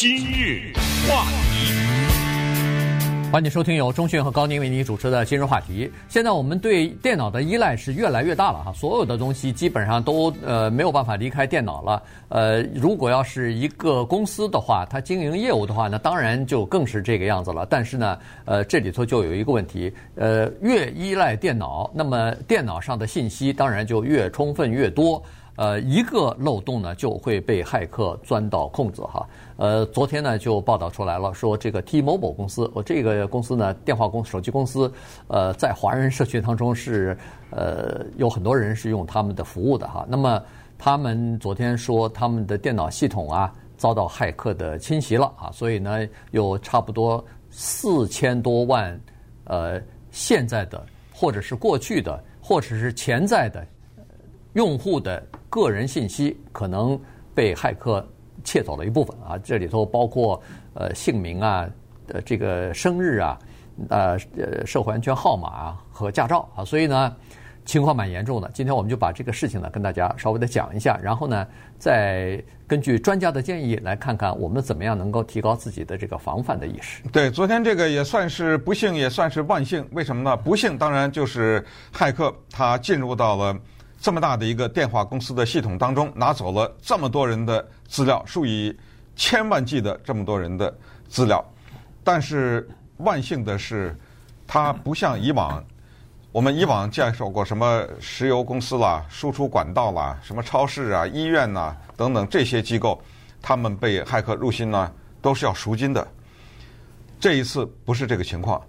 今日话题，欢迎收听由钟讯和高宁为您主持的今日话题。现在我们对电脑的依赖是越来越大了哈，所有的东西基本上都呃没有办法离开电脑了。呃，如果要是一个公司的话，它经营业务的话，那当然就更是这个样子了。但是呢，呃，这里头就有一个问题，呃，越依赖电脑，那么电脑上的信息当然就越充分越多。呃，一个漏洞呢就会被骇客钻到空子哈。呃，昨天呢就报道出来了，说这个 T-Mobile 公司，我这个公司呢，电话公手机公司，呃，在华人社区当中是呃有很多人是用他们的服务的哈。那么他们昨天说他们的电脑系统啊遭到骇客的侵袭了啊，所以呢有差不多四千多万呃现在的或者是过去的或者是潜在的用户的。个人信息可能被骇客窃走了一部分啊，这里头包括呃姓名啊、呃这个生日啊、呃呃社会安全号码啊和驾照啊，所以呢情况蛮严重的。今天我们就把这个事情呢跟大家稍微的讲一下，然后呢再根据专家的建议来看看我们怎么样能够提高自己的这个防范的意识。对，昨天这个也算是不幸，也算是万幸。为什么呢？不幸当然就是骇客他进入到了。这么大的一个电话公司的系统当中，拿走了这么多人的资料，数以千万计的这么多人的资料。但是万幸的是，它不像以往，我们以往介绍过什么石油公司啦、输出管道啦、什么超市啊、医院呐等等这些机构，他们被骇客入侵呢，都是要赎金的。这一次不是这个情况，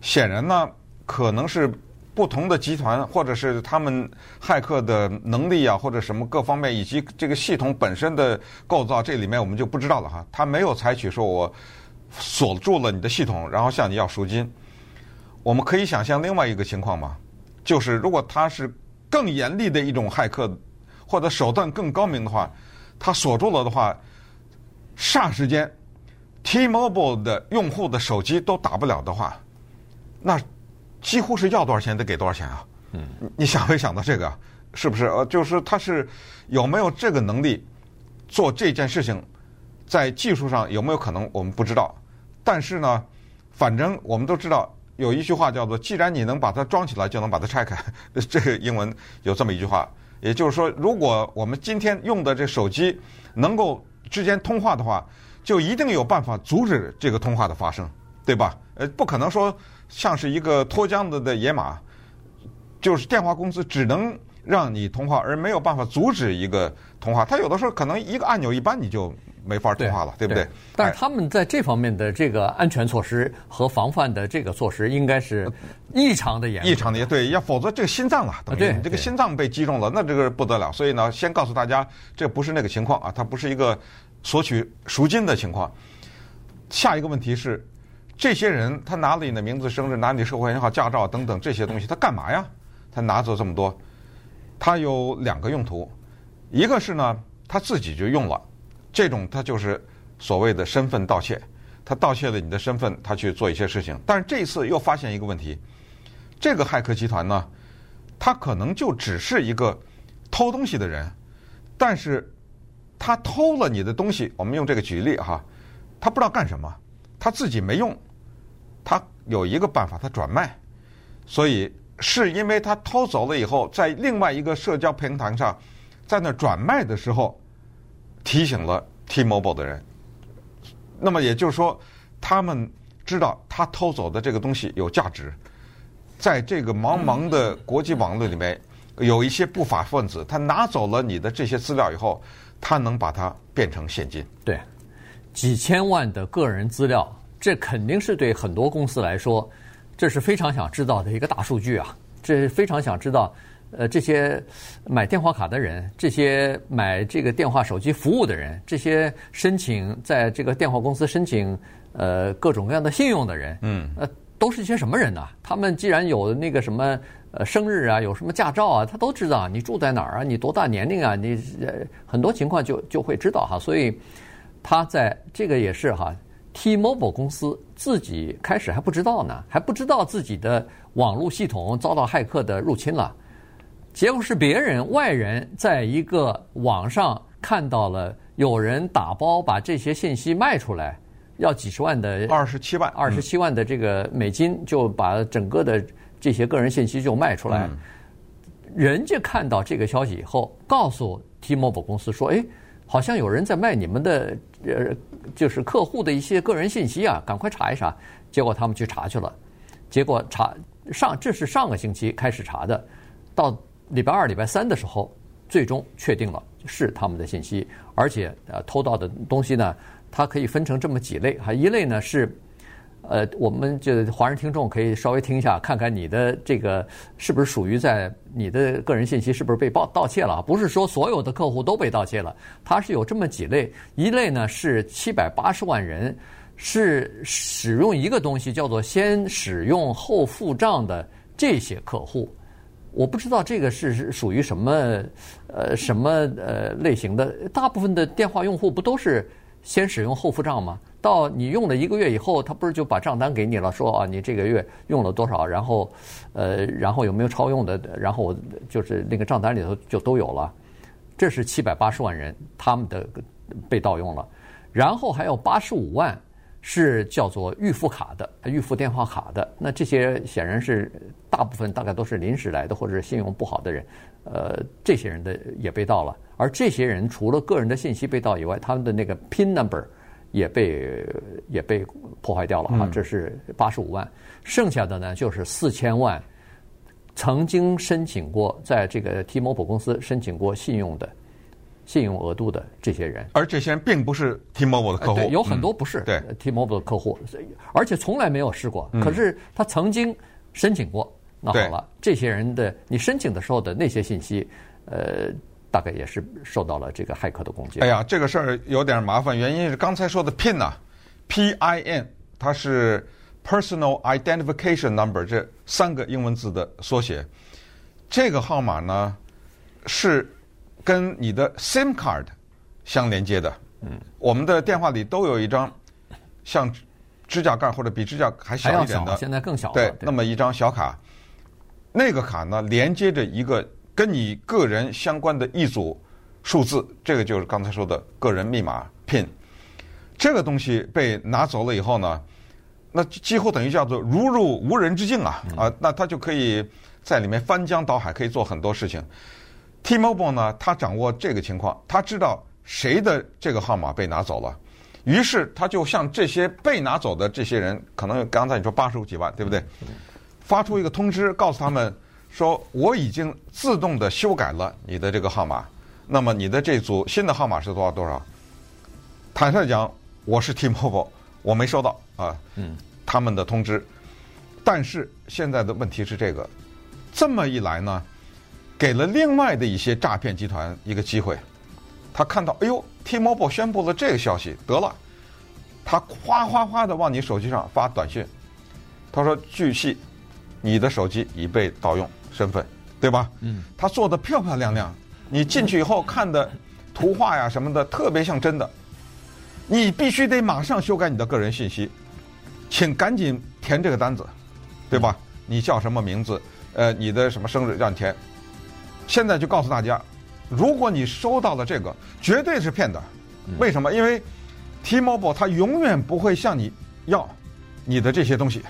显然呢，可能是。不同的集团，或者是他们骇客的能力啊，或者什么各方面，以及这个系统本身的构造，这里面我们就不知道了哈。他没有采取说我锁住了你的系统，然后向你要赎金。我们可以想象另外一个情况嘛，就是如果他是更严厉的一种骇客，或者手段更高明的话，他锁住了的话，霎时间，T-Mobile 的用户的手机都打不了的话，那。几乎是要多少钱得给多少钱啊！嗯，你想没想到这个？是不是？呃，就是他是有没有这个能力做这件事情，在技术上有没有可能，我们不知道。但是呢，反正我们都知道有一句话叫做“既然你能把它装起来，就能把它拆开”。这个英文有这么一句话，也就是说，如果我们今天用的这手机能够之间通话的话，就一定有办法阻止这个通话的发生，对吧？呃，不可能说。像是一个脱缰的的野马，就是电话公司只能让你通话，而没有办法阻止一个通话。他有的时候可能一个按钮一扳你就没法通话了，对，对不对？对，但是他们在这方面的这个安全措施和防范的这个措施，应该是异常的严。异常的严，对，要否则这个心脏啊，等于你这个心脏被击中了，那这个不得了。所以呢，先告诉大家，这不是那个情况啊，它不是一个索取赎金的情况。下一个问题是。这些人他拿了你的名字、生日，拿你社会信号、驾照等等这些东西，他干嘛呀？他拿走这么多，他有两个用途，一个是呢，他自己就用了，这种他就是所谓的身份盗窃，他盗窃了你的身份，他去做一些事情。但是这一次又发现一个问题，这个骇客集团呢，他可能就只是一个偷东西的人，但是他偷了你的东西，我们用这个举例哈，他不知道干什么，他自己没用。他有一个办法，他转卖，所以是因为他偷走了以后，在另外一个社交平台上，在那转卖的时候，提醒了 T-Mobile 的人。那么也就是说，他们知道他偷走的这个东西有价值，在这个茫茫的国际网络里面，有一些不法分子，他拿走了你的这些资料以后，他能把它变成现金。对，几千万的个人资料。这肯定是对很多公司来说，这是非常想知道的一个大数据啊！这是非常想知道，呃，这些买电话卡的人，这些买这个电话手机服务的人，这些申请在这个电话公司申请呃各种各样的信用的人，嗯，呃，都是一些什么人呢？他们既然有那个什么呃生日啊，有什么驾照啊，他都知道你住在哪儿啊，你多大年龄啊，你呃很多情况就就会知道哈。所以他在这个也是哈。T-Mobile 公司自己开始还不知道呢，还不知道自己的网络系统遭到骇客的入侵了。结果是别人外人在一个网上看到了有人打包把这些信息卖出来，要几十万的二十七万，二十七万的这个美金，就把整个的这些个人信息就卖出来。人家看到这个消息以后，告诉 T-Mobile 公司说：“哎，好像有人在卖你们的呃，就是客户的一些个人信息啊，赶快查一查。”结果他们去查去了，结果查上这是上个星期开始查的，到礼拜二、礼拜三的时候，最终确定了是他们的信息，而且呃偷盗的东西呢，它可以分成这么几类，哈，一类呢是。呃，我们就华人听众可以稍微听一下，看看你的这个是不是属于在你的个人信息是不是被盗盗窃了？不是说所有的客户都被盗窃了，它是有这么几类，一类呢是七百八十万人是使用一个东西叫做先使用后付账的这些客户，我不知道这个是属于什么呃什么呃类型的，大部分的电话用户不都是先使用后付账嘛？到你用了一个月以后，他不是就把账单给你了？说啊，你这个月用了多少？然后，呃，然后有没有超用的？然后就是那个账单里头就都有了。这是七百八十万人他们的被盗用了，然后还有八十五万是叫做预付卡的、预付电话卡的。那这些显然是大部分大概都是临时来的或者是信用不好的人，呃，这些人的也被盗了。而这些人除了个人的信息被盗以外，他们的那个 PIN number。也被也被破坏掉了啊！这是八十五万，剩下的呢就是四千万，曾经申请过在这个 T-Mobile 公司申请过信用的信用额度的这些人，而这些人并不是 T-Mobile 的客户，对，有很多不是对 T-Mobile 的客户，而且从来没有试过，可是他曾经申请过。那好了，这些人的你申请的时候的那些信息，呃。大概也是受到了这个骇客的攻击。哎呀，这个事儿有点麻烦，原因是刚才说的 PIN 呐，P-I-N，它是 Personal Identification Number 这三个英文字的缩写。这个号码呢是跟你的 SIM card 相连接的。嗯，我们的电话里都有一张像指甲盖或者比指甲还小一点的，现在更小了。对，那么一张小卡，那个卡呢连接着一个。跟你个人相关的一组数字，这个就是刚才说的个人密码 PIN。这个东西被拿走了以后呢，那几乎等于叫做如入无人之境啊啊！那他就可以在里面翻江倒海，可以做很多事情。T-Mobile 呢，他掌握这个情况，他知道谁的这个号码被拿走了，于是他就向这些被拿走的这些人，可能刚才你说八十几万，对不对？发出一个通知，告诉他们。说我已经自动的修改了你的这个号码，那么你的这组新的号码是多少多少？坦率讲，我是 T-Mobile，我没收到啊，嗯，他们的通知。但是现在的问题是这个，这么一来呢，给了另外的一些诈骗集团一个机会。他看到，哎呦，T-Mobile 宣布了这个消息，得了，他哗哗哗的往你手机上发短信，他说据悉，你的手机已被盗用。身份，对吧？嗯，他做的漂漂亮亮，你进去以后看的图画呀什么的，特别像真的。你必须得马上修改你的个人信息，请赶紧填这个单子，对吧？你叫什么名字？呃，你的什么生日让你填。现在就告诉大家，如果你收到了这个，绝对是骗的。为什么？因为 T-Mobile 它永远不会向你要你的这些东西。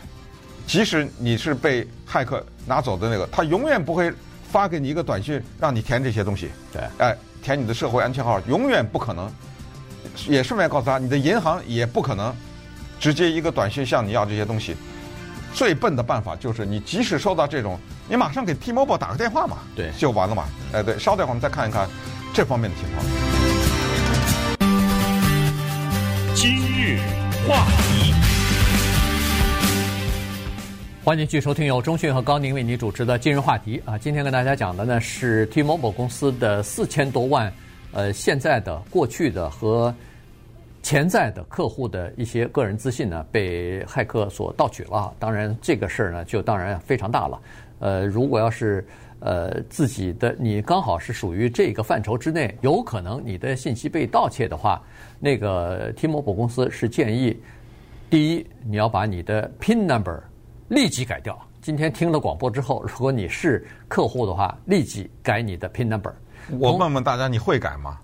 即使你是被骇客拿走的那个，它永远不会发给你一个短信让你填这些东西。对，哎，填你的社会安全号，永远不可能。也顺便告诉他，你的银行也不可能直接一个短信向你要这些东西。最笨的办法就是，你即使收到这种，你马上给 T-Mobile 打个电话嘛，对，就完了嘛。哎，对，稍等会儿我们再看一看这方面的情况。今日话题。欢迎继续收听由中讯和高宁为您主持的今日话题啊，今天跟大家讲的呢是 T-Mobile 公司的四千多万呃现在的、过去的和潜在的客户的一些个人资讯呢被骇客所盗取了。当然这个事儿呢就当然非常大了。呃，如果要是呃自己的你刚好是属于这个范畴之内，有可能你的信息被盗窃的话，那个 T-Mobile 公司是建议，第一你要把你的 PIN number。立即改掉。今天听了广播之后，如果你是客户的话，立即改你的 PIN number。我问问大家，你会改吗？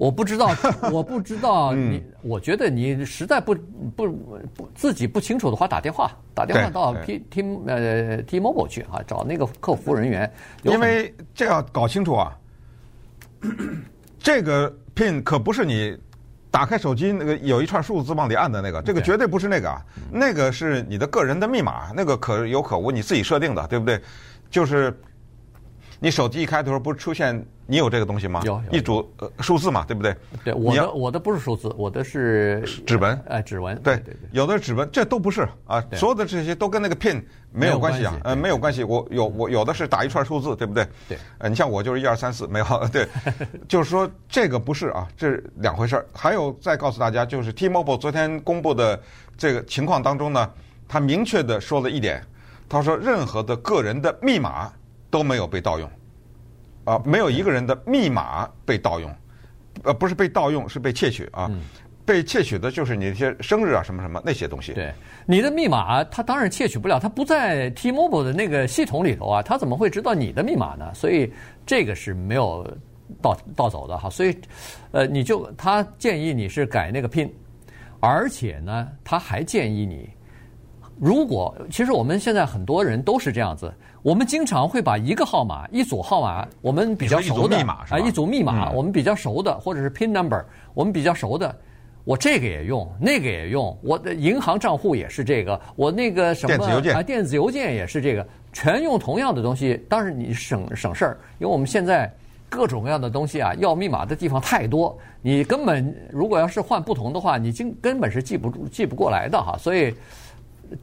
我不知道，我不知道你，我觉得你实在不不不自己不清楚的话，打电话打电话到 T T 呃 T-Mobile 去啊，找那个客服人员。因为这要搞清楚啊，这个 PIN 可不是你打开手机那个有一串数字往里按的那个，这个绝对不是那个啊，那个是你的个人的密码，那个可有可无，你自己设定的，对不对？就是。你手机一开的时候不是出现你有这个东西吗？有，有一组呃数字嘛，对不对？对，我的我的不是数字，我的是指纹。哎，指纹。对对对，有的指纹，这都不是啊，所有的这些都跟那个 PIN 没有关系啊，呃，没有关系。我有我有的是打一串数字，对不对？对。呃，你像我就是一二三四，没有。对，就是说这个不是啊，这是两回事儿。还有再告诉大家，就是 T-Mobile 昨天公布的这个情况当中呢，他明确的说了一点，他说任何的个人的密码都没有被盗用。啊，没有一个人的密码被盗用，呃，不是被盗用，是被窃取啊。嗯、被窃取的就是你那些生日啊，什么什么那些东西。对，你的密码他当然窃取不了，他不在 T-Mobile 的那个系统里头啊，他怎么会知道你的密码呢？所以这个是没有盗盗走的哈。所以，呃，你就他建议你是改那个 PIN，而且呢，他还建议你，如果其实我们现在很多人都是这样子。我们经常会把一个号码、一组号码，我们比较熟的啊，一组密码，我们比较熟的，或者是 PIN number，我们比较熟的，我这个也用，那个也用，我的银行账户也是这个，我那个什么电子邮件啊，电子邮件也是这个，全用同样的东西。当然你省省事儿，因为我们现在各种各样的东西啊，要密码的地方太多，你根本如果要是换不同的话，你经根本是记不住、记不过来的哈，所以。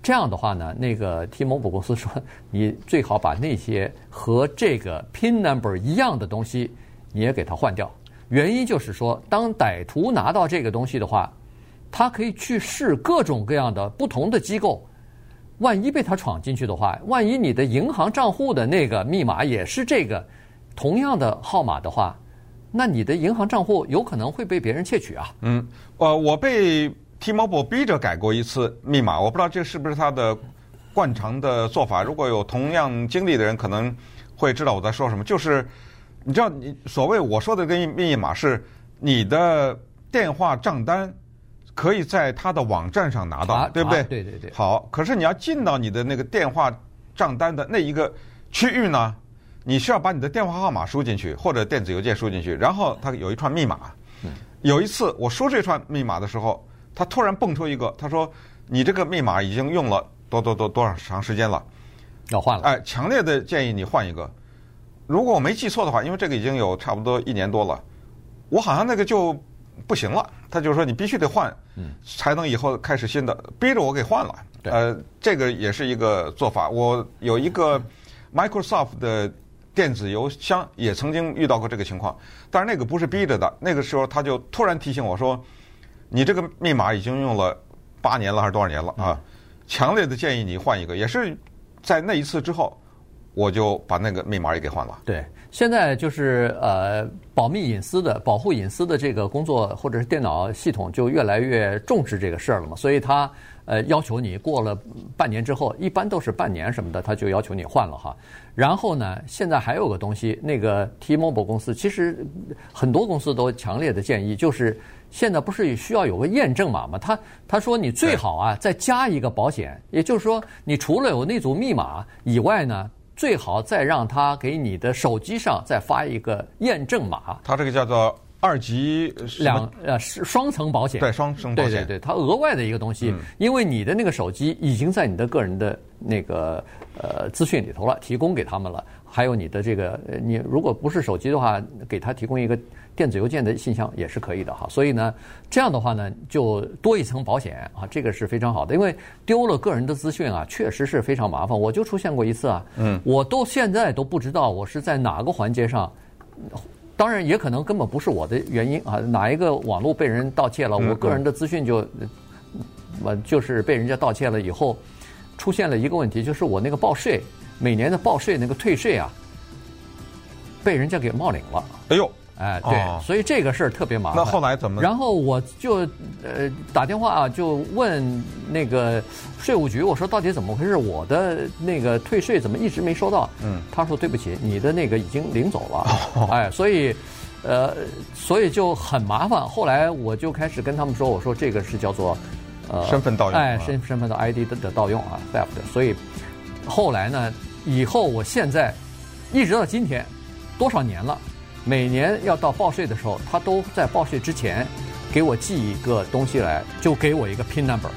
这样的话呢，那个 T-Mobile 公司说，你最好把那些和这个 PIN number 一样的东西，你也给它换掉。原因就是说，当歹徒拿到这个东西的话，他可以去试各种各样的不同的机构。万一被他闯进去的话，万一你的银行账户的那个密码也是这个同样的号码的话，那你的银行账户有可能会被别人窃取啊。嗯，呃，我被。T-Mobile 逼着改过一次密码，我不知道这是不是他的惯常的做法。如果有同样经历的人，可能会知道我在说什么。就是你知道，你所谓我说的这个密码是你的电话账单可以在他的网站上拿到，啊、对不对？对对对。好，可是你要进到你的那个电话账单的那一个区域呢，你需要把你的电话号码输进去，或者电子邮件输进去，然后它有一串密码。有一次我输这串密码的时候。他突然蹦出一个，他说：“你这个密码已经用了多多多多少长时间了，要换了。”哎，强烈的建议你换一个。如果我没记错的话，因为这个已经有差不多一年多了，我好像那个就不行了。他就说你必须得换，才能以后开始新的，逼着我给换了。呃，这个也是一个做法。我有一个 Microsoft 的电子邮箱也曾经遇到过这个情况，但是那个不是逼着的，那个时候他就突然提醒我说。你这个密码已经用了八年了还是多少年了啊？强烈的建议你换一个。也是在那一次之后，我就把那个密码也给换了。对，现在就是呃，保密隐私的、保护隐私的这个工作，或者是电脑系统就越来越重视这个事儿了嘛。所以他呃要求你过了半年之后，一般都是半年什么的，他就要求你换了哈。然后呢，现在还有个东西，那个 T-Mobile 公司其实很多公司都强烈的建议就是。现在不是需要有个验证码吗？他他说你最好啊再加一个保险，也就是说你除了有那组密码以外呢，最好再让他给你的手机上再发一个验证码。他这个叫做二级两呃是双层保险，对双层保险，对对对，它额外的一个东西，因为你的那个手机已经在你的个人的那个呃资讯里头了，提供给他们了。还有你的这个，你如果不是手机的话，给他提供一个电子邮件的信箱也是可以的哈。所以呢，这样的话呢，就多一层保险啊，这个是非常好的。因为丢了个人的资讯啊，确实是非常麻烦。我就出现过一次啊，嗯，我都现在都不知道我是在哪个环节上，当然也可能根本不是我的原因啊，哪一个网络被人盗窃了，我个人的资讯就，我就是被人家盗窃了以后，出现了一个问题，就是我那个报税。每年的报税那个退税啊，被人家给冒领了。哎呦，哎，对，所以这个事儿特别麻烦。那后来怎么？然后我就呃打电话啊，就问那个税务局，我说到底怎么回事？我的那个退税怎么一直没收到？嗯，他说对不起，你的那个已经领走了。哎，所以。呃，所以就很麻烦。后来我就开始跟他们说，我说这个是叫做呃身份盗用，哎，身身份的 ID 的的盗用啊，theft。所以后来呢，以后我现在一直到今天，多少年了，每年要到报税的时候，他都在报税之前给我寄一个东西来，就给我一个 PIN number。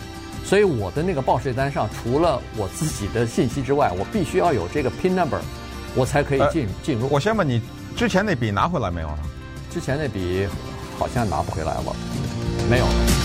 所以我的那个报税单上，除了我自己的信息之外，我必须要有这个 PIN number，我才可以进进入。我先问你，之前那笔拿回来没有呢？之前那笔好像拿不回来了，没有。